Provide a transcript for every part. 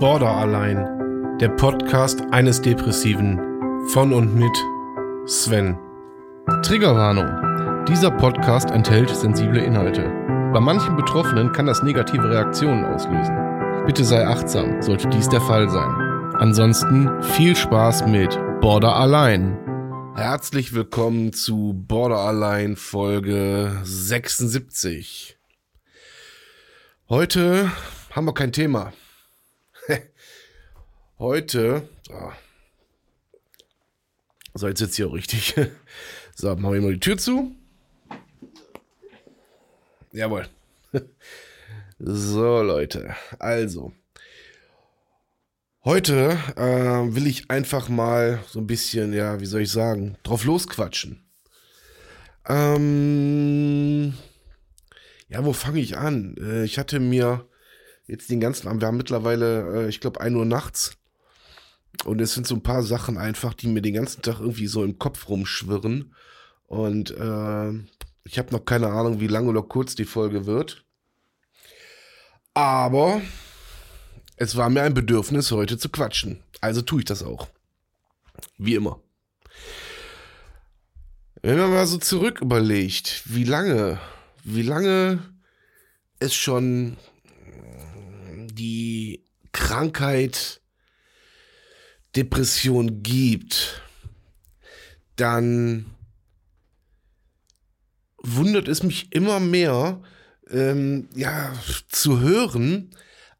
Border allein, der Podcast eines Depressiven von und mit Sven. Triggerwarnung. Dieser Podcast enthält sensible Inhalte. Bei manchen Betroffenen kann das negative Reaktionen auslösen. Bitte sei achtsam, sollte dies der Fall sein. Ansonsten viel Spaß mit Border allein. Herzlich willkommen zu Border allein Folge 76. Heute haben wir kein Thema. Heute. Oh. So, jetzt sitzt hier auch richtig. So, machen wir mal die Tür zu. Jawohl. So, Leute. Also. Heute äh, will ich einfach mal so ein bisschen, ja, wie soll ich sagen, drauf losquatschen. Ähm, ja, wo fange ich an? Äh, ich hatte mir jetzt den ganzen Abend, wir haben mittlerweile, äh, ich glaube, 1 Uhr nachts. Und es sind so ein paar Sachen einfach, die mir den ganzen Tag irgendwie so im Kopf rumschwirren. Und äh, ich habe noch keine Ahnung, wie lang oder kurz die Folge wird. Aber es war mir ein Bedürfnis, heute zu quatschen. Also tue ich das auch. Wie immer. Wenn man mal so zurück überlegt, wie lange, wie lange es schon die Krankheit Depression gibt, dann wundert es mich immer mehr, ähm, ja, zu hören,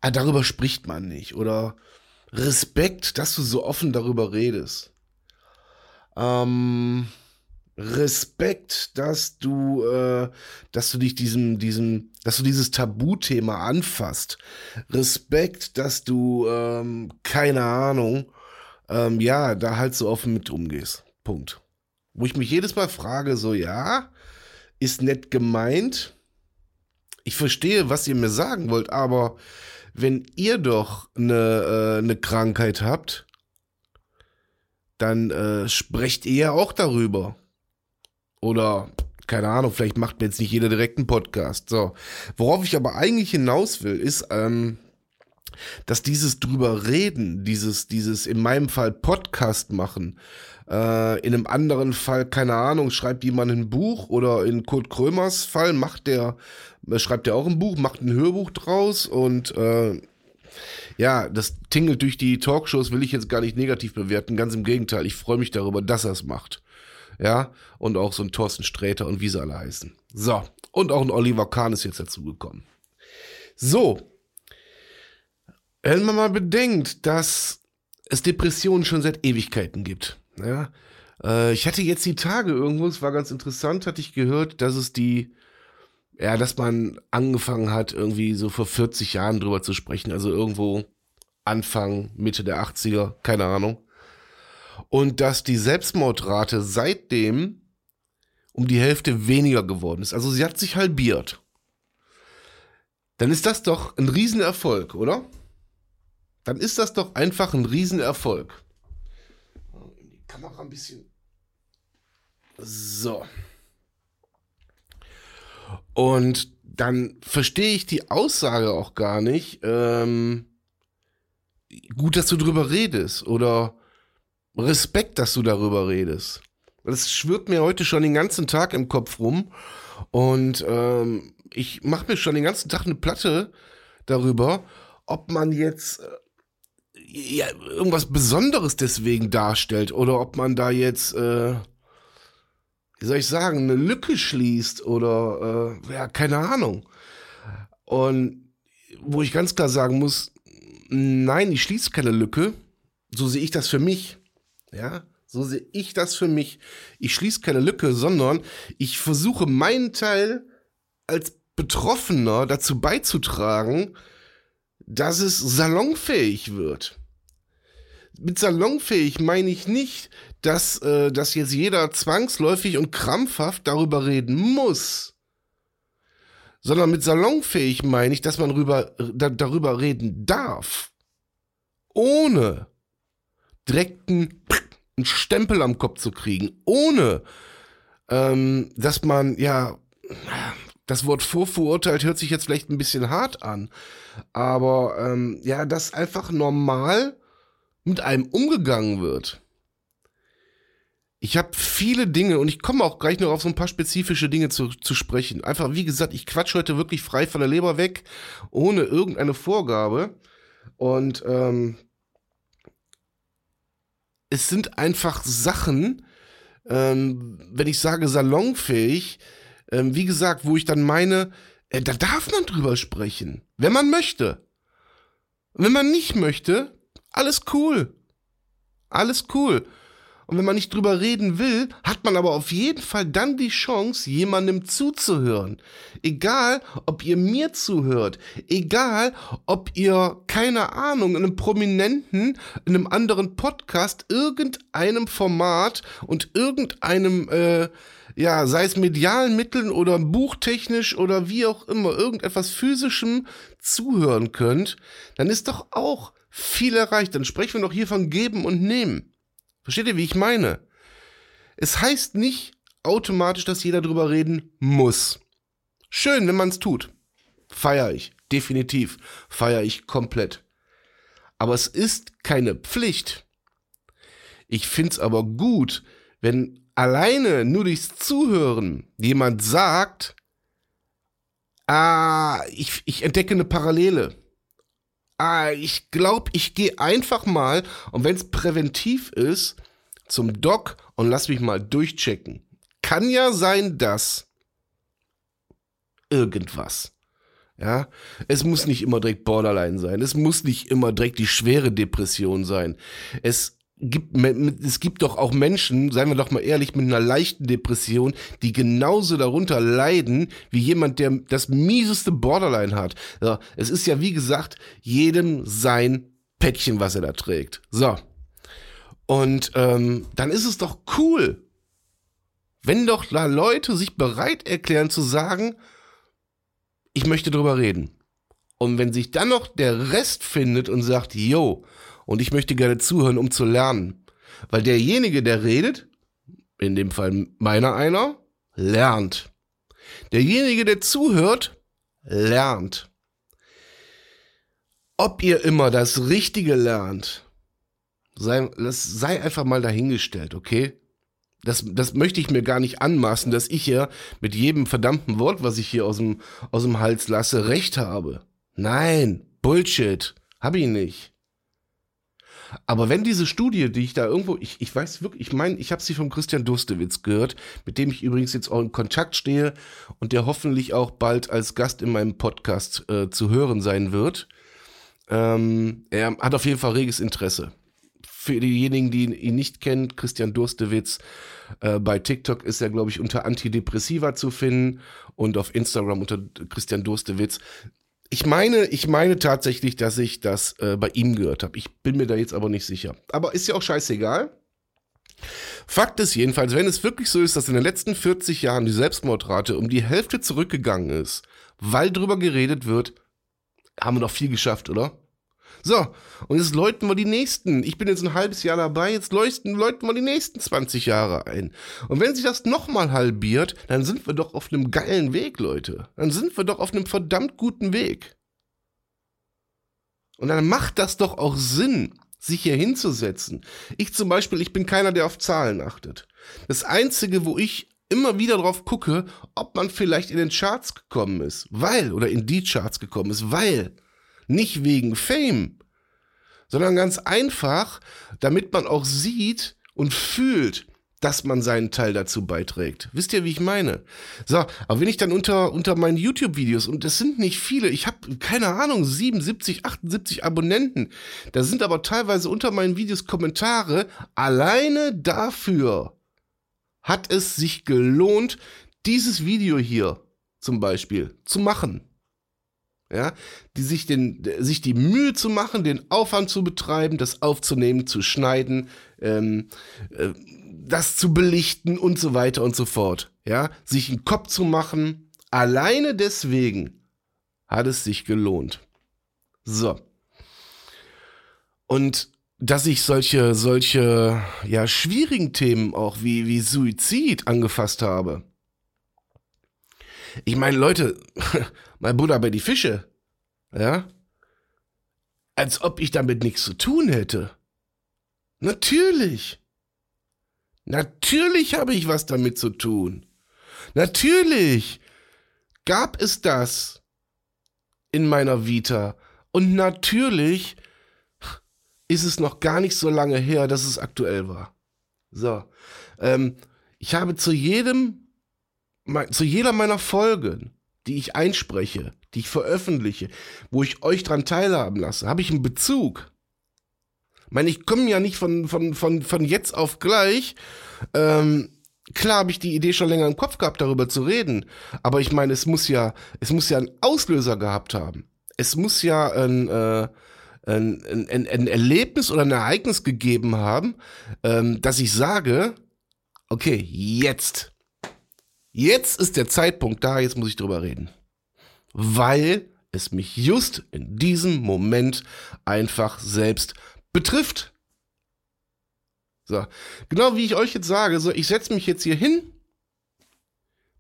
ah, darüber spricht man nicht. Oder Respekt, dass du so offen darüber redest. Ähm, Respekt, dass du, äh, dass du dich diesem, diesem, dass du dieses Tabuthema anfasst. Respekt, dass du, ähm, keine Ahnung, ähm, ja, da halt so offen mit umgehst. Punkt. Wo ich mich jedes Mal frage, so, ja, ist nett gemeint. Ich verstehe, was ihr mir sagen wollt, aber wenn ihr doch eine, äh, eine Krankheit habt, dann äh, sprecht ihr ja auch darüber. Oder, keine Ahnung, vielleicht macht mir jetzt nicht jeder direkt einen Podcast. So. Worauf ich aber eigentlich hinaus will, ist, ähm, dass dieses drüber reden, dieses, dieses in meinem Fall Podcast machen, äh, in einem anderen Fall, keine Ahnung, schreibt jemand ein Buch oder in Kurt Krömers Fall macht der, äh, schreibt er auch ein Buch, macht ein Hörbuch draus und äh, ja, das tingelt durch die Talkshows, will ich jetzt gar nicht negativ bewerten, ganz im Gegenteil, ich freue mich darüber, dass er es macht. Ja, und auch so ein Thorsten Sträter und wie sie alle heißen. So, und auch ein Oliver Kahn ist jetzt dazugekommen. So, wenn man mal bedenkt, dass es Depressionen schon seit Ewigkeiten gibt. Ja, äh, ich hatte jetzt die Tage irgendwo, es war ganz interessant, hatte ich gehört, dass es die, ja, dass man angefangen hat, irgendwie so vor 40 Jahren drüber zu sprechen, also irgendwo Anfang, Mitte der 80er, keine Ahnung. Und dass die Selbstmordrate seitdem um die Hälfte weniger geworden ist. Also sie hat sich halbiert. Dann ist das doch ein Riesenerfolg, oder? Dann ist das doch einfach ein Riesenerfolg. Die Kamera ein bisschen. So. Und dann verstehe ich die Aussage auch gar nicht. Ähm, gut, dass du drüber redest oder Respekt, dass du darüber redest. Das schwirrt mir heute schon den ganzen Tag im Kopf rum und ähm, ich mache mir schon den ganzen Tag eine Platte darüber, ob man jetzt äh, ja, irgendwas Besonderes deswegen darstellt oder ob man da jetzt, äh, wie soll ich sagen, eine Lücke schließt oder äh, ja, keine Ahnung. Und wo ich ganz klar sagen muss, nein, ich schließe keine Lücke. So sehe ich das für mich. Ja, so sehe ich das für mich. Ich schließe keine Lücke, sondern ich versuche meinen Teil als Betroffener dazu beizutragen, dass es salonfähig wird mit salonfähig meine ich nicht, dass, äh, dass jetzt jeder zwangsläufig und krampfhaft darüber reden muss. Sondern mit salonfähig meine ich, dass man rüber, da, darüber reden darf. Ohne direkt einen, Stempel am Kopf zu kriegen. Ohne, ähm, dass man, ja, das Wort vorverurteilt hört sich jetzt vielleicht ein bisschen hart an, aber ähm, ja, dass einfach normal mit einem umgegangen wird. Ich habe viele Dinge und ich komme auch gleich noch auf so ein paar spezifische Dinge zu, zu sprechen. Einfach, wie gesagt, ich quatsch heute wirklich frei von der Leber weg, ohne irgendeine Vorgabe. Und ähm, es sind einfach Sachen, ähm, wenn ich sage salonfähig, ähm, wie gesagt, wo ich dann meine, äh, da darf man drüber sprechen, wenn man möchte. wenn man nicht möchte, alles cool. Alles cool. Und wenn man nicht drüber reden will, hat man aber auf jeden Fall dann die Chance, jemandem zuzuhören. Egal, ob ihr mir zuhört, egal, ob ihr, keine Ahnung, in einem Prominenten, in einem anderen Podcast, irgendeinem Format und irgendeinem, äh, ja, sei es medialen Mitteln oder buchtechnisch oder wie auch immer, irgendetwas physischem zuhören könnt, dann ist doch auch viel erreicht. Dann sprechen wir doch hier von geben und nehmen. Versteht ihr, wie ich meine? Es heißt nicht automatisch, dass jeder drüber reden muss. Schön, wenn man es tut. Feier ich. Definitiv. Feier ich komplett. Aber es ist keine Pflicht. Ich find's aber gut, wenn alleine nur durchs Zuhören jemand sagt, ah, ich, ich entdecke eine Parallele ah, ich glaube, ich gehe einfach mal, und wenn es präventiv ist, zum Doc und lass mich mal durchchecken. Kann ja sein, dass irgendwas. Ja, es muss nicht immer direkt Borderline sein. Es muss nicht immer direkt die schwere Depression sein. Es gibt, es gibt doch auch Menschen, seien wir doch mal ehrlich, mit einer leichten Depression, die genauso darunter leiden wie jemand, der das mieseste Borderline hat. Ja, es ist ja, wie gesagt, jedem sein Päckchen, was er da trägt. So. Und ähm, dann ist es doch cool, wenn doch da Leute sich bereit erklären zu sagen, ich möchte drüber reden. Und wenn sich dann noch der Rest findet und sagt, yo, und ich möchte gerne zuhören, um zu lernen. Weil derjenige, der redet, in dem Fall meiner einer, lernt. Derjenige, der zuhört, lernt. Ob ihr immer das Richtige lernt, sei, das sei einfach mal dahingestellt, okay? Das, das möchte ich mir gar nicht anmaßen, dass ich ja mit jedem verdammten Wort, was ich hier aus dem, aus dem Hals lasse, recht habe. Nein, Bullshit. Hab ich nicht. Aber wenn diese Studie, die ich da irgendwo, ich, ich weiß wirklich, ich meine, ich habe sie vom Christian Durstewitz gehört, mit dem ich übrigens jetzt auch in Kontakt stehe und der hoffentlich auch bald als Gast in meinem Podcast äh, zu hören sein wird. Ähm, er hat auf jeden Fall reges Interesse. Für diejenigen, die ihn nicht kennen, Christian Durstewitz, äh, bei TikTok ist er, glaube ich, unter Antidepressiva zu finden und auf Instagram unter Christian Durstewitz ich meine, ich meine tatsächlich, dass ich das äh, bei ihm gehört habe. Ich bin mir da jetzt aber nicht sicher. Aber ist ja auch scheißegal. Fakt ist jedenfalls, wenn es wirklich so ist, dass in den letzten 40 Jahren die Selbstmordrate um die Hälfte zurückgegangen ist, weil drüber geredet wird, haben wir doch viel geschafft, oder? So, und jetzt läuten wir die nächsten. Ich bin jetzt ein halbes Jahr dabei, jetzt läuten, läuten wir die nächsten 20 Jahre ein. Und wenn sich das nochmal halbiert, dann sind wir doch auf einem geilen Weg, Leute. Dann sind wir doch auf einem verdammt guten Weg. Und dann macht das doch auch Sinn, sich hier hinzusetzen. Ich zum Beispiel, ich bin keiner, der auf Zahlen achtet. Das Einzige, wo ich immer wieder drauf gucke, ob man vielleicht in den Charts gekommen ist, weil, oder in die Charts gekommen ist, weil nicht wegen Fame, sondern ganz einfach, damit man auch sieht und fühlt, dass man seinen Teil dazu beiträgt. Wisst ihr, wie ich meine? So, aber wenn ich dann unter, unter meinen YouTube-Videos, und das sind nicht viele, ich habe keine Ahnung, 77, 78 Abonnenten, da sind aber teilweise unter meinen Videos Kommentare, alleine dafür hat es sich gelohnt, dieses Video hier zum Beispiel zu machen ja, die sich den, sich die Mühe zu machen, den Aufwand zu betreiben, das aufzunehmen, zu schneiden, ähm, äh, das zu belichten und so weiter und so fort, ja, sich einen Kopf zu machen, alleine deswegen hat es sich gelohnt. So. Und dass ich solche, solche, ja, schwierigen Themen auch wie, wie Suizid angefasst habe, Ich meine, Leute, mein Buddha bei die Fische. Ja? Als ob ich damit nichts zu tun hätte. Natürlich. Natürlich habe ich was damit zu tun. Natürlich gab es das in meiner Vita. Und natürlich ist es noch gar nicht so lange her, dass es aktuell war. So. Ähm, ich habe zu jedem, zu jeder meiner Folgen, die ich einspreche, die ich veröffentliche, wo ich euch dran teilhaben lasse, habe ich einen Bezug. Ich meine, ich komme ja nicht von, von, von, von jetzt auf gleich. Ähm, klar habe ich die Idee schon länger im Kopf gehabt, darüber zu reden. Aber ich meine, es muss ja, es muss ja einen Auslöser gehabt haben. Es muss ja ein, äh, ein, ein, ein Erlebnis oder ein Ereignis gegeben haben, ähm, dass ich sage, okay, jetzt. Jetzt ist der Zeitpunkt da, jetzt muss ich drüber reden weil es mich just in diesem Moment einfach selbst betrifft. So, genau wie ich euch jetzt sage, so ich setze mich jetzt hier hin,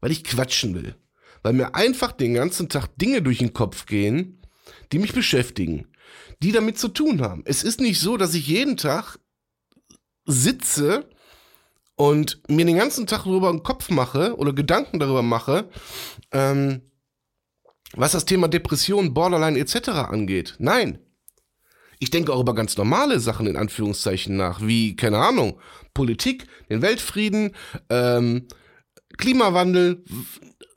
weil ich quatschen will, weil mir einfach den ganzen Tag Dinge durch den Kopf gehen, die mich beschäftigen, die damit zu tun haben. Es ist nicht so, dass ich jeden Tag sitze und mir den ganzen Tag darüber einen Kopf mache oder Gedanken darüber mache, ähm, was das Thema Depression, Borderline etc. angeht. Nein. Ich denke auch über ganz normale Sachen in Anführungszeichen nach, wie, keine Ahnung, Politik, den Weltfrieden, ähm, Klimawandel.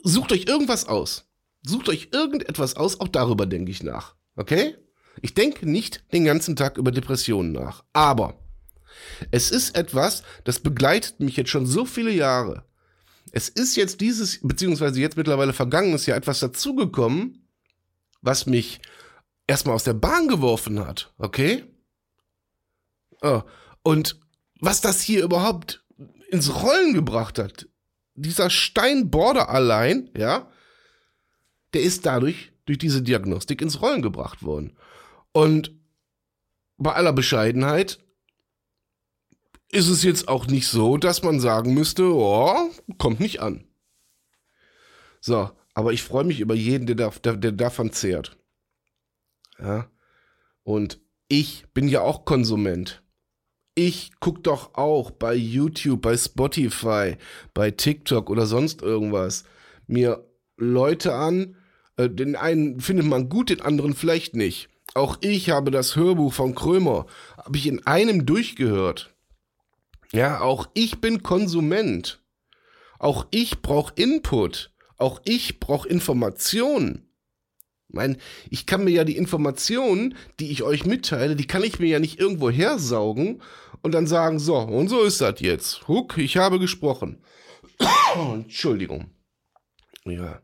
Sucht euch irgendwas aus. Sucht euch irgendetwas aus, auch darüber denke ich nach. Okay? Ich denke nicht den ganzen Tag über Depressionen nach. Aber es ist etwas, das begleitet mich jetzt schon so viele Jahre. Es ist jetzt dieses, beziehungsweise jetzt mittlerweile vergangenes Jahr etwas dazugekommen, was mich erstmal aus der Bahn geworfen hat, okay? Oh. Und was das hier überhaupt ins Rollen gebracht hat, dieser Steinborder allein, ja, der ist dadurch, durch diese Diagnostik ins Rollen gebracht worden. Und bei aller Bescheidenheit, ist es jetzt auch nicht so, dass man sagen müsste, oh, kommt nicht an. So, aber ich freue mich über jeden, der, der, der davon zehrt. Ja. Und ich bin ja auch Konsument. Ich gucke doch auch bei YouTube, bei Spotify, bei TikTok oder sonst irgendwas mir Leute an. Äh, den einen findet man gut, den anderen vielleicht nicht. Auch ich habe das Hörbuch von Krömer, habe ich in einem durchgehört. Ja, auch ich bin Konsument. Auch ich brauche Input. Auch ich brauche Informationen. Ich ich kann mir ja die Informationen, die ich euch mitteile, die kann ich mir ja nicht irgendwo hersaugen und dann sagen, so, und so ist das jetzt. Huck, ich habe gesprochen. Entschuldigung. Ja,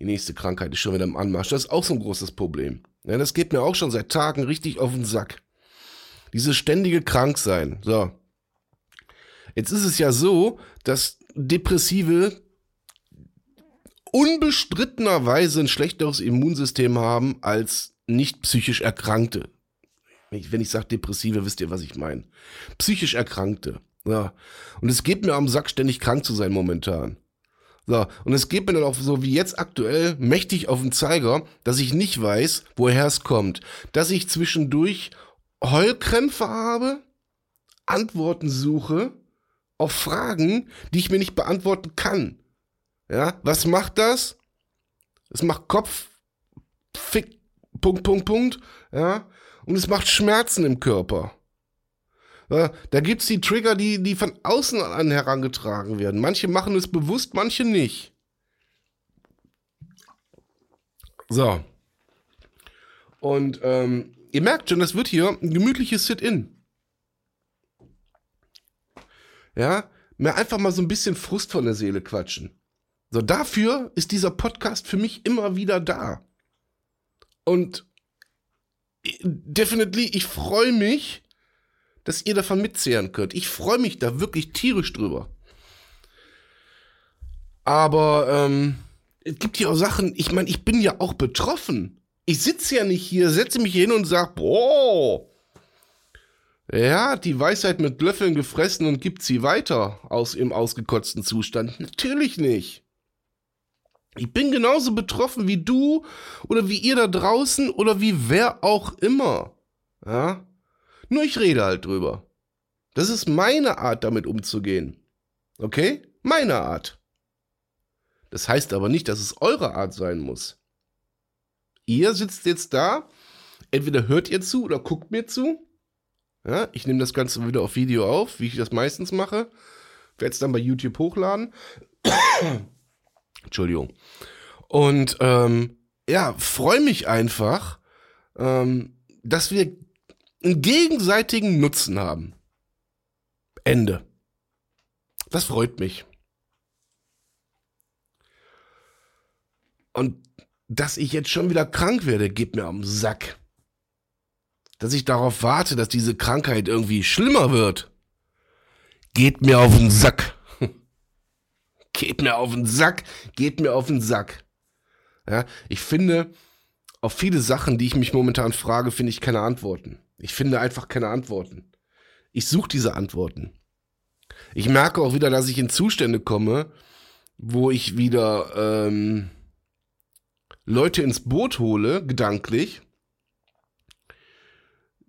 die nächste Krankheit ist schon wieder im Anmarsch. Das ist auch so ein großes Problem. Ja, das geht mir auch schon seit Tagen richtig auf den Sack. Dieses ständige Kranksein. So, Jetzt ist es ja so, dass Depressive unbestrittenerweise ein schlechteres Immunsystem haben als nicht psychisch Erkrankte. Wenn ich sage Depressive, wisst ihr, was ich meine. Psychisch Erkrankte. Ja. Und es geht mir am Sack, ständig krank zu sein momentan. So, und es geht mir dann auch so wie jetzt aktuell mächtig auf den Zeiger, dass ich nicht weiß, woher es kommt. Dass ich zwischendurch Heulkrämpfe habe, Antworten suche auf Fragen, die ich mir nicht beantworten kann. Ja, was macht das? Es macht Kopf, Fick, Punkt, Punkt, Punkt, ja, und es macht Schmerzen im Körper. Ja, da gibt's die Trigger, die, die von außen an herangetragen werden. Manche machen es bewusst, manche nicht. So. Und ähm, ihr merkt schon, das wird hier ein gemütliches Sit-In ja, mir einfach mal so ein bisschen Frust von der Seele quatschen. So, dafür ist dieser Podcast für mich immer wieder da. Und definitiv, ich freue mich, dass ihr davon mitzehren könnt. Ich freue mich da wirklich tierisch drüber. Aber ähm, es gibt hier auch Sachen, ich meine, ich bin ja auch betroffen. Ich sitze ja nicht hier, setze mich hier hin und sage, boah, er hat die Weisheit mit Löffeln gefressen und gibt sie weiter aus im ausgekotzten Zustand. Natürlich nicht. Ich bin genauso betroffen wie du oder wie ihr da draußen oder wie wer auch immer. Ja? Nur ich rede halt drüber. Das ist meine Art, damit umzugehen. Okay? Meine Art. Das heißt aber nicht, dass es eure Art sein muss. Ihr sitzt jetzt da, entweder hört ihr zu oder guckt mir zu. Ja, ich nehme das Ganze wieder auf Video auf, wie ich das meistens mache. Werde es dann bei YouTube hochladen. Entschuldigung. Und ähm, ja, freue mich einfach, ähm, dass wir einen gegenseitigen Nutzen haben. Ende. Das freut mich. Und dass ich jetzt schon wieder krank werde, geht mir am Sack. Dass ich darauf warte, dass diese Krankheit irgendwie schlimmer wird, geht mir auf den Sack. geht mir auf den Sack, geht mir auf den Sack. Ja, ich finde, auf viele Sachen, die ich mich momentan frage, finde ich keine Antworten. Ich finde einfach keine Antworten. Ich suche diese Antworten. Ich merke auch wieder, dass ich in Zustände komme, wo ich wieder ähm, Leute ins Boot hole, gedanklich,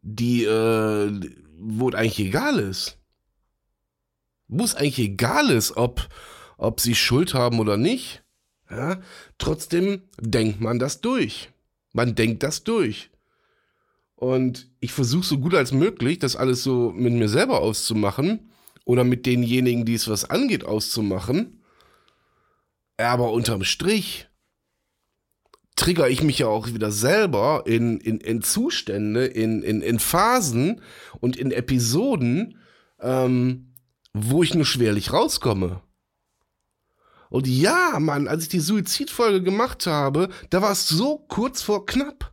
die, äh, wo es eigentlich egal ist. Wo es eigentlich egal ist, ob, ob sie Schuld haben oder nicht. Ja? Trotzdem denkt man das durch. Man denkt das durch. Und ich versuche so gut als möglich, das alles so mit mir selber auszumachen oder mit denjenigen, die es was angeht, auszumachen. Aber unterm Strich trigger ich mich ja auch wieder selber in, in, in Zustände, in, in, in Phasen und in Episoden, ähm, wo ich nur schwerlich rauskomme. Und ja, Mann, als ich die Suizidfolge gemacht habe, da war es so kurz vor knapp.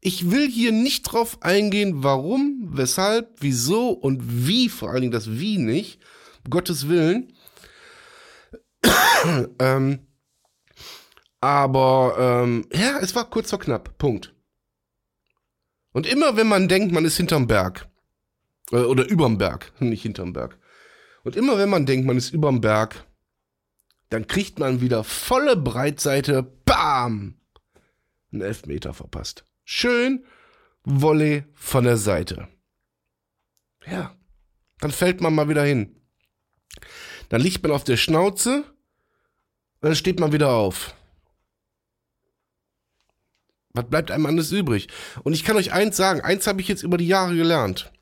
Ich will hier nicht drauf eingehen, warum, weshalb, wieso und wie, vor allen Dingen das Wie nicht, Gottes Willen. ähm, aber ähm, ja, es war kurz vor knapp. Punkt. Und immer wenn man denkt, man ist hinterm Berg, äh, oder überm Berg, nicht hinterm Berg. Und immer wenn man denkt, man ist überm Berg, dann kriegt man wieder volle Breitseite, bam, einen Elfmeter verpasst. Schön Volley von der Seite. Ja, dann fällt man mal wieder hin. Dann liegt man auf der Schnauze, dann steht man wieder auf. Was bleibt einem anders übrig? Und ich kann euch eins sagen, eins habe ich jetzt über die Jahre gelernt.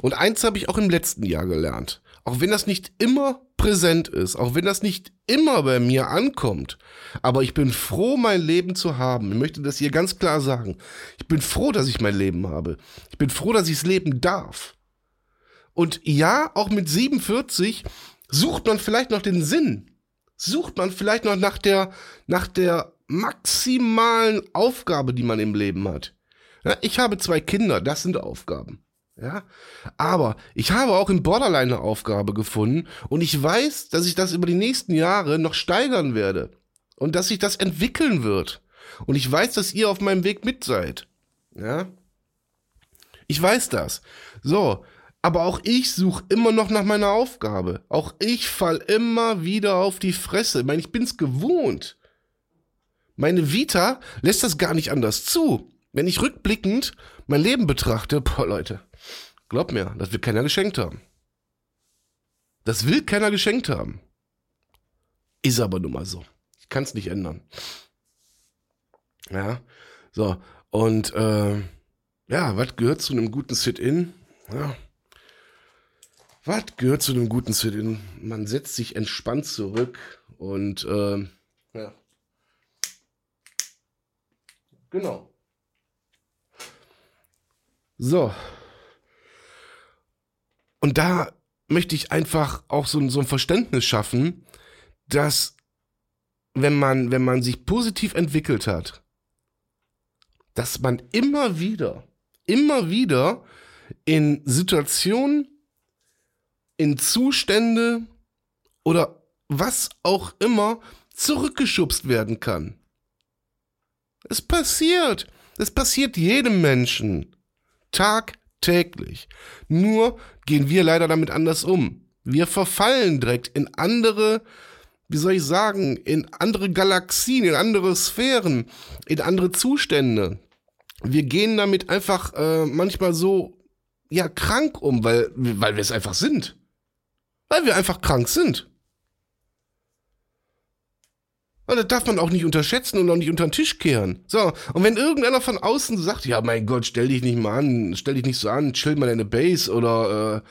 Und eins habe ich auch im letzten Jahr gelernt. Auch wenn das nicht immer präsent ist, auch wenn das nicht immer bei mir ankommt. Aber ich bin froh, mein Leben zu haben. Ich möchte das hier ganz klar sagen. Ich bin froh, dass ich mein Leben habe. Ich bin froh, dass ich es leben darf. Und ja, auch mit 47 sucht man vielleicht noch den Sinn. Sucht man vielleicht noch nach der, nach der maximalen Aufgabe, die man im Leben hat. Ja, ich habe zwei Kinder, das sind Aufgaben. Ja, aber ich habe auch im Borderline eine Aufgabe gefunden und ich weiß, dass ich das über die nächsten Jahre noch steigern werde und dass sich das entwickeln wird. Und ich weiß, dass ihr auf meinem Weg mit seid. Ja, ich weiß das. So, aber auch ich suche immer noch nach meiner Aufgabe. Auch ich fall immer wieder auf die Fresse. Ich meine, ich bin's gewohnt. Meine Vita lässt das gar nicht anders zu. Wenn ich rückblickend mein Leben betrachte, boah Leute, glaub mir, das will keiner geschenkt haben. Das will keiner geschenkt haben. Ist aber nun mal so. Ich kann es nicht ändern. Ja, so. Und äh, ja, was gehört zu einem guten Sit-In? Ja. Was gehört zu einem guten Sit-In? Man setzt sich entspannt zurück und äh, ja. Genau. So. Und da möchte ich einfach auch so, so ein Verständnis schaffen, dass wenn man, wenn man sich positiv entwickelt hat, dass man immer wieder, immer wieder in Situationen, in Zustände oder was auch immer zurückgeschubst werden kann. Es passiert. Es passiert jedem Menschen. Tagtäglich. Nur gehen wir leider damit anders um. Wir verfallen direkt in andere wie soll ich sagen, in andere Galaxien, in andere Sphären, in andere Zustände. Wir gehen damit einfach äh, manchmal so, ja, krank um, weil, weil wir es einfach sind. Weil wir einfach krank sind. Und das darf man auch nicht unterschätzen und auch nicht unter den Tisch kehren. So, und wenn irgendeiner von außen sagt, ja, mein Gott, stell dich nicht mal an, stell dich nicht so an, chill mal deine Base oder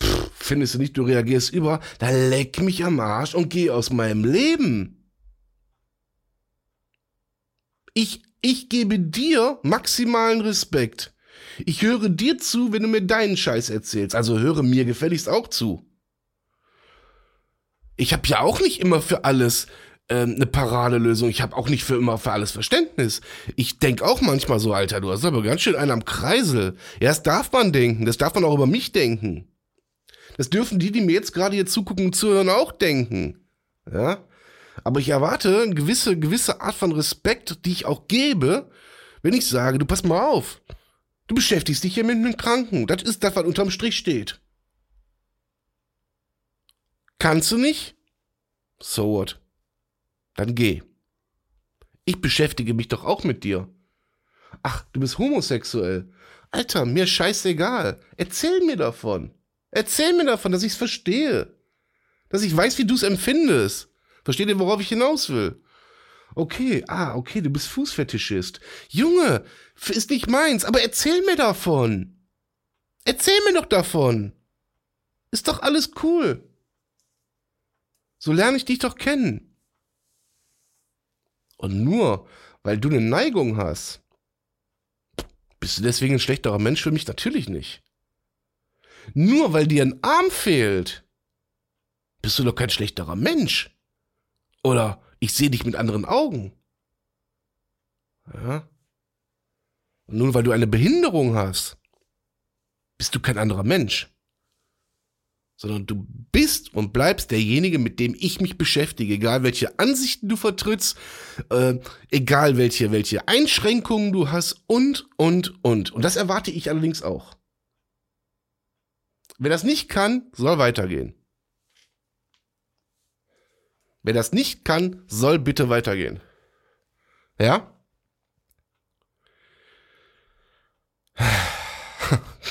äh, pff, findest du nicht, du reagierst über, dann leck mich am Arsch und geh aus meinem Leben. Ich, ich gebe dir maximalen Respekt. Ich höre dir zu, wenn du mir deinen Scheiß erzählst. Also höre mir gefälligst auch zu. Ich habe ja auch nicht immer für alles ähm, eine Paradelösung. Ich habe auch nicht für immer für alles Verständnis. Ich denk auch manchmal so, Alter, du hast aber ganz schön einen am Kreisel. Ja, das darf man denken. Das darf man auch über mich denken. Das dürfen die, die mir jetzt gerade hier zugucken und zuhören, auch denken. Ja. Aber ich erwarte eine gewisse, gewisse Art von Respekt, die ich auch gebe, wenn ich sage, du pass mal auf. Du beschäftigst dich hier mit einem Kranken. Das ist das, was unterm Strich steht. Kannst du nicht? So what? Dann geh. Ich beschäftige mich doch auch mit dir. Ach, du bist homosexuell. Alter, mir scheißegal. Erzähl mir davon. Erzähl mir davon, dass ich's verstehe. Dass ich weiß, wie du's empfindest. Versteht ihr, worauf ich hinaus will? Okay, ah, okay, du bist Fußfetischist. Junge, ist nicht meins, aber erzähl mir davon. Erzähl mir doch davon. Ist doch alles cool. So lerne ich dich doch kennen. Und nur weil du eine Neigung hast, bist du deswegen ein schlechterer Mensch für mich? Natürlich nicht. Nur weil dir ein Arm fehlt, bist du doch kein schlechterer Mensch. Oder ich sehe dich mit anderen Augen. Ja. Und nur weil du eine Behinderung hast, bist du kein anderer Mensch sondern du bist und bleibst derjenige, mit dem ich mich beschäftige, egal welche Ansichten du vertrittst, äh, egal welche, welche Einschränkungen du hast und, und, und. Und das erwarte ich allerdings auch. Wer das nicht kann, soll weitergehen. Wer das nicht kann, soll bitte weitergehen. Ja?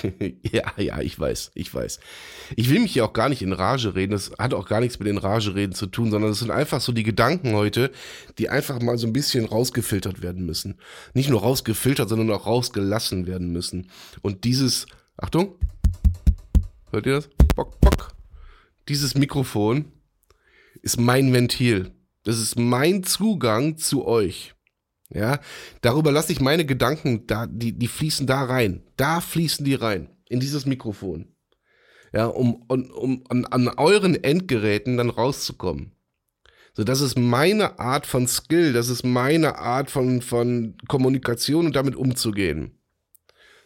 ja, ja, ich weiß, ich weiß. Ich will mich hier auch gar nicht in Rage reden. Das hat auch gar nichts mit den Rage reden zu tun, sondern es sind einfach so die Gedanken heute, die einfach mal so ein bisschen rausgefiltert werden müssen. Nicht nur rausgefiltert, sondern auch rausgelassen werden müssen. Und dieses, Achtung, hört ihr das? Bock, bock. Dieses Mikrofon ist mein Ventil. Das ist mein Zugang zu euch. Ja, darüber lasse ich meine Gedanken, da, die, die fließen da rein. Da fließen die rein. In dieses Mikrofon. Ja, um, um, um an, an euren Endgeräten dann rauszukommen. So, das ist meine Art von Skill, das ist meine Art von, von Kommunikation und damit umzugehen.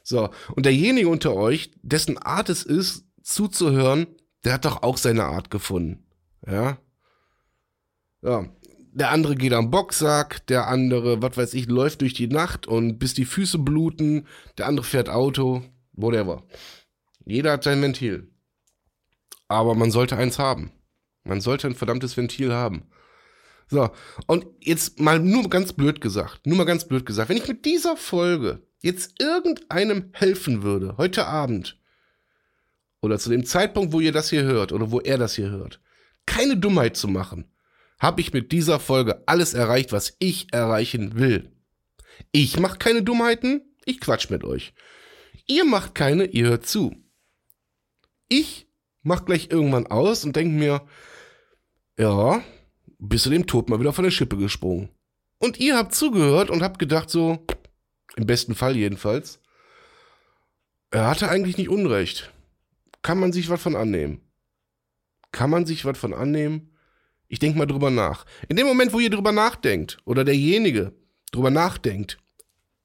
So, und derjenige unter euch, dessen Art es ist, zuzuhören, der hat doch auch seine Art gefunden. Ja. Ja, der andere geht am Boxsack, der andere, was weiß ich, läuft durch die Nacht und bis die Füße bluten, der andere fährt Auto, whatever. Jeder hat sein Ventil. Aber man sollte eins haben. Man sollte ein verdammtes Ventil haben. So, und jetzt mal nur ganz blöd gesagt, nur mal ganz blöd gesagt, wenn ich mit dieser Folge jetzt irgendeinem helfen würde, heute Abend, oder zu dem Zeitpunkt, wo ihr das hier hört, oder wo er das hier hört, keine Dummheit zu machen, habe ich mit dieser Folge alles erreicht, was ich erreichen will. Ich mache keine Dummheiten, ich quatsch mit euch. Ihr macht keine, ihr hört zu. Ich mach gleich irgendwann aus und denke mir, ja, bist du dem Tod mal wieder von der Schippe gesprungen. Und ihr habt zugehört und habt gedacht so, im besten Fall jedenfalls, er hatte eigentlich nicht Unrecht. Kann man sich was von annehmen? Kann man sich was von annehmen? Ich denke mal drüber nach. In dem Moment, wo ihr drüber nachdenkt oder derjenige drüber nachdenkt,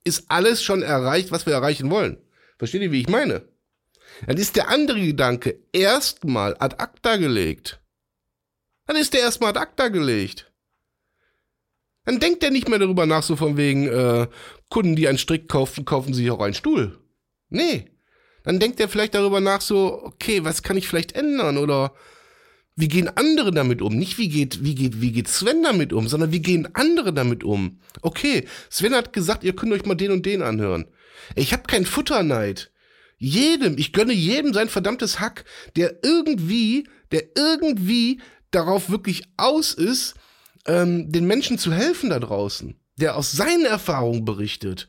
ist alles schon erreicht, was wir erreichen wollen. Versteht ihr, wie ich meine? Dann ist der andere Gedanke erstmal ad acta gelegt. Dann ist der erstmal ad acta gelegt. Dann denkt er nicht mehr darüber nach, so von wegen, äh, Kunden, die einen Strick kaufen, kaufen sich auch einen Stuhl. Nee. Dann denkt er vielleicht darüber nach, so, okay, was kann ich vielleicht ändern? Oder Wie gehen andere damit um? Nicht wie geht, wie geht, wie geht Sven damit um, sondern wie gehen andere damit um? Okay, Sven hat gesagt, ihr könnt euch mal den und den anhören. Ich habe keinen Futterneid. Jedem, ich gönne jedem sein verdammtes Hack, der irgendwie, der irgendwie darauf wirklich aus ist, ähm, den Menschen zu helfen da draußen, der aus seinen Erfahrungen berichtet,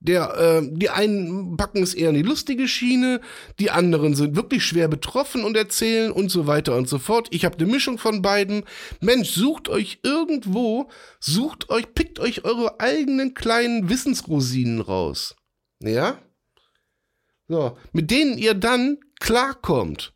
der, äh, die einen packen es eher in die lustige Schiene, die anderen sind wirklich schwer betroffen und erzählen und so weiter und so fort. Ich habe eine Mischung von beiden. Mensch, sucht euch irgendwo, sucht euch, pickt euch eure eigenen kleinen Wissensrosinen raus. Ja? So, mit denen ihr dann klarkommt.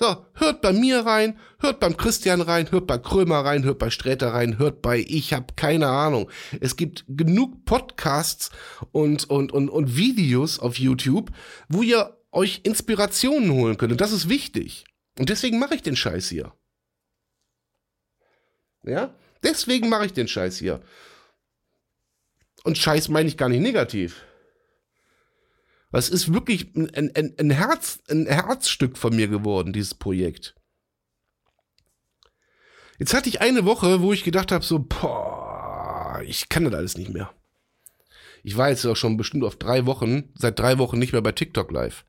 So, hört bei mir rein, hört beim Christian rein, hört bei Krömer rein, hört bei Sträter rein, hört bei ich habe keine Ahnung. Es gibt genug Podcasts und, und, und, und Videos auf YouTube, wo ihr euch Inspirationen holen könnt. Und das ist wichtig. Und deswegen mache ich den Scheiß hier. Ja? Deswegen mache ich den Scheiß hier. Und Scheiß meine ich gar nicht negativ. Es ist wirklich ein, ein, ein, Herz, ein Herzstück von mir geworden, dieses Projekt. Jetzt hatte ich eine Woche, wo ich gedacht habe, so, boah, ich kann das alles nicht mehr. Ich war jetzt auch schon bestimmt auf drei Wochen, seit drei Wochen nicht mehr bei TikTok live.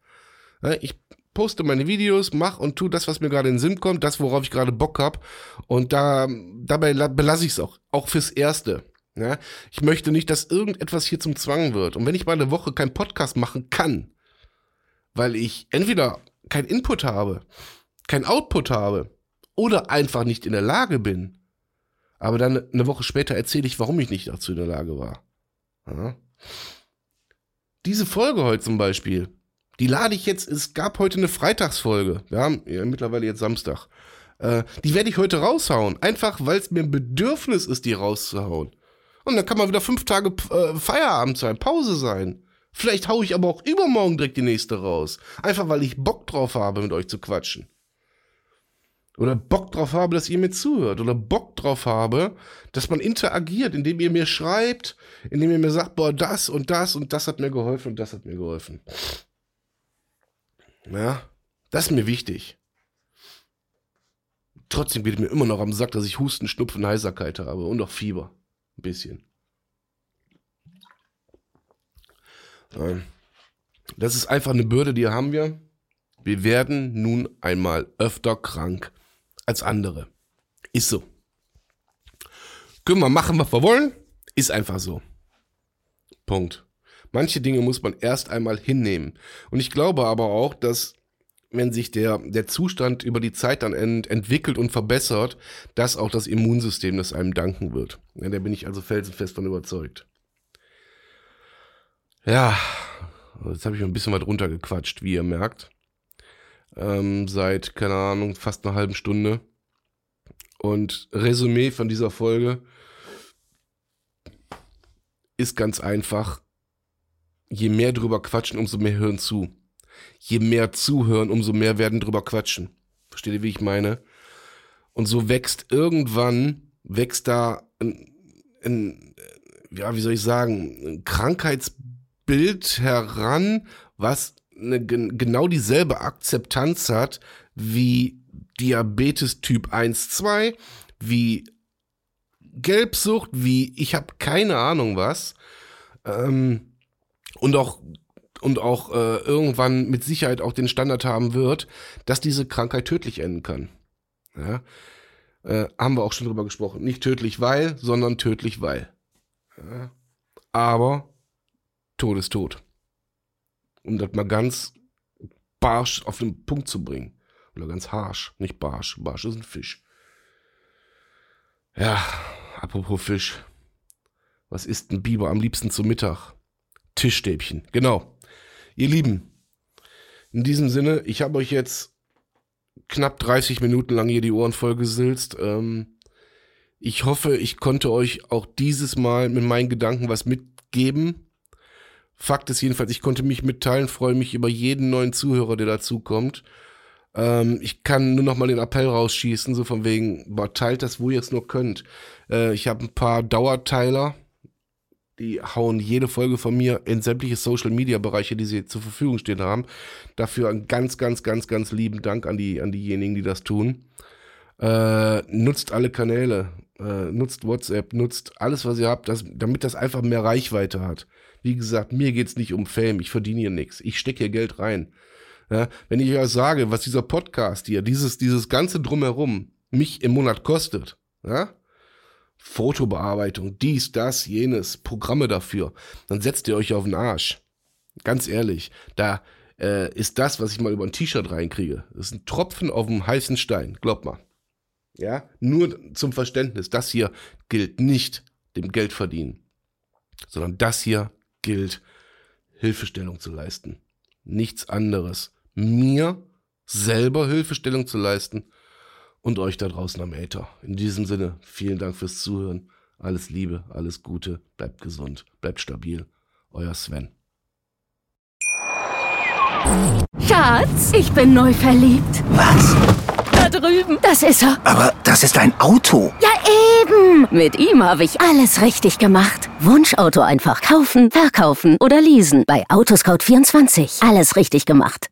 Ich poste meine Videos, mach und tu das, was mir gerade in den Sinn kommt, das, worauf ich gerade Bock habe. Und da, dabei belasse ich es auch, auch fürs Erste. Ja, ich möchte nicht, dass irgendetwas hier zum Zwang wird. Und wenn ich mal eine Woche keinen Podcast machen kann, weil ich entweder kein Input habe, kein Output habe oder einfach nicht in der Lage bin, aber dann eine Woche später erzähle ich, warum ich nicht dazu in der Lage war. Ja. Diese Folge heute zum Beispiel, die lade ich jetzt, es gab heute eine Freitagsfolge. Wir haben ja, mittlerweile jetzt Samstag. Äh, die werde ich heute raushauen. Einfach, weil es mir ein Bedürfnis ist, die rauszuhauen. Und dann kann man wieder fünf Tage äh, Feierabend sein, Pause sein. Vielleicht haue ich aber auch übermorgen direkt die nächste raus. Einfach weil ich Bock drauf habe, mit euch zu quatschen. Oder Bock drauf habe, dass ihr mir zuhört. Oder Bock drauf habe, dass man interagiert, indem ihr mir schreibt, indem ihr mir sagt, boah, das und das und das hat mir geholfen und das hat mir geholfen. Ja, das ist mir wichtig. Trotzdem geht mir immer noch am Sack, dass ich Husten, Schnupfen, Heiserkeit habe und auch Fieber. Ein bisschen. Das ist einfach eine Bürde, die haben wir. Wir werden nun einmal öfter krank als andere. Ist so. Können wir machen, was wir wollen. Ist einfach so. Punkt. Manche Dinge muss man erst einmal hinnehmen. Und ich glaube aber auch, dass wenn sich der, der Zustand über die Zeit dann ent, entwickelt und verbessert, dass auch das Immunsystem das einem danken wird. Ja, da bin ich also felsenfest von überzeugt. Ja, jetzt habe ich ein bisschen was runtergequatscht, wie ihr merkt. Ähm, seit, keine Ahnung, fast einer halben Stunde. Und Resümee von dieser Folge ist ganz einfach, je mehr drüber quatschen, umso mehr hören zu je mehr zuhören, umso mehr werden drüber quatschen. Versteht ihr, wie ich meine? Und so wächst irgendwann, wächst da ein, ein ja, wie soll ich sagen, ein Krankheitsbild heran, was eine, genau dieselbe Akzeptanz hat wie Diabetes Typ 1, 2, wie Gelbsucht, wie ich habe keine Ahnung was. Ähm, und auch und auch äh, irgendwann mit Sicherheit auch den Standard haben wird, dass diese Krankheit tödlich enden kann. Ja? Äh, haben wir auch schon drüber gesprochen. Nicht tödlich weil, sondern tödlich weil. Ja? Aber Tod ist tot. Um das mal ganz barsch auf den Punkt zu bringen. Oder ganz harsch, nicht barsch. Barsch ist ein Fisch. Ja, apropos Fisch. Was isst ein Biber am liebsten zu Mittag? Tischstäbchen, genau. Ihr Lieben, in diesem Sinne, ich habe euch jetzt knapp 30 Minuten lang hier die Ohren vollgesilzt. Ähm, ich hoffe, ich konnte euch auch dieses Mal mit meinen Gedanken was mitgeben. Fakt ist jedenfalls, ich konnte mich mitteilen, freue mich über jeden neuen Zuhörer, der dazukommt. Ähm, ich kann nur noch mal den Appell rausschießen, so von wegen, boah, teilt das, wo ihr es nur könnt. Äh, ich habe ein paar Dauerteiler, die hauen jede Folge von mir in sämtliche Social Media Bereiche, die sie zur Verfügung stehen haben. Dafür einen ganz, ganz, ganz, ganz lieben Dank an die, an diejenigen, die das tun. Äh, nutzt alle Kanäle, äh, nutzt WhatsApp, nutzt alles, was ihr habt, das, damit das einfach mehr Reichweite hat. Wie gesagt, mir geht's nicht um Fame, ich verdiene hier nichts. Ich stecke hier Geld rein. Ja, wenn ich euch sage, was dieser Podcast hier, dieses, dieses ganze Drumherum mich im Monat kostet, ja, Fotobearbeitung, dies, das, jenes, Programme dafür, dann setzt ihr euch auf den Arsch. Ganz ehrlich, da äh, ist das, was ich mal über ein T-Shirt reinkriege, das ist ein Tropfen auf dem heißen Stein, glaubt mal. Ja, nur zum Verständnis, das hier gilt nicht dem Geld verdienen, sondern das hier gilt, Hilfestellung zu leisten. Nichts anderes. Mir selber Hilfestellung zu leisten und euch da draußen am Äther. In diesem Sinne, vielen Dank fürs Zuhören. Alles Liebe, alles Gute, bleibt gesund, bleibt stabil. Euer Sven. Schatz, ich bin neu verliebt. Was? Da drüben. Das ist er. Aber das ist ein Auto. Ja, eben. Mit ihm habe ich alles richtig gemacht. Wunschauto einfach kaufen, verkaufen oder leasen. Bei Autoscout24. Alles richtig gemacht.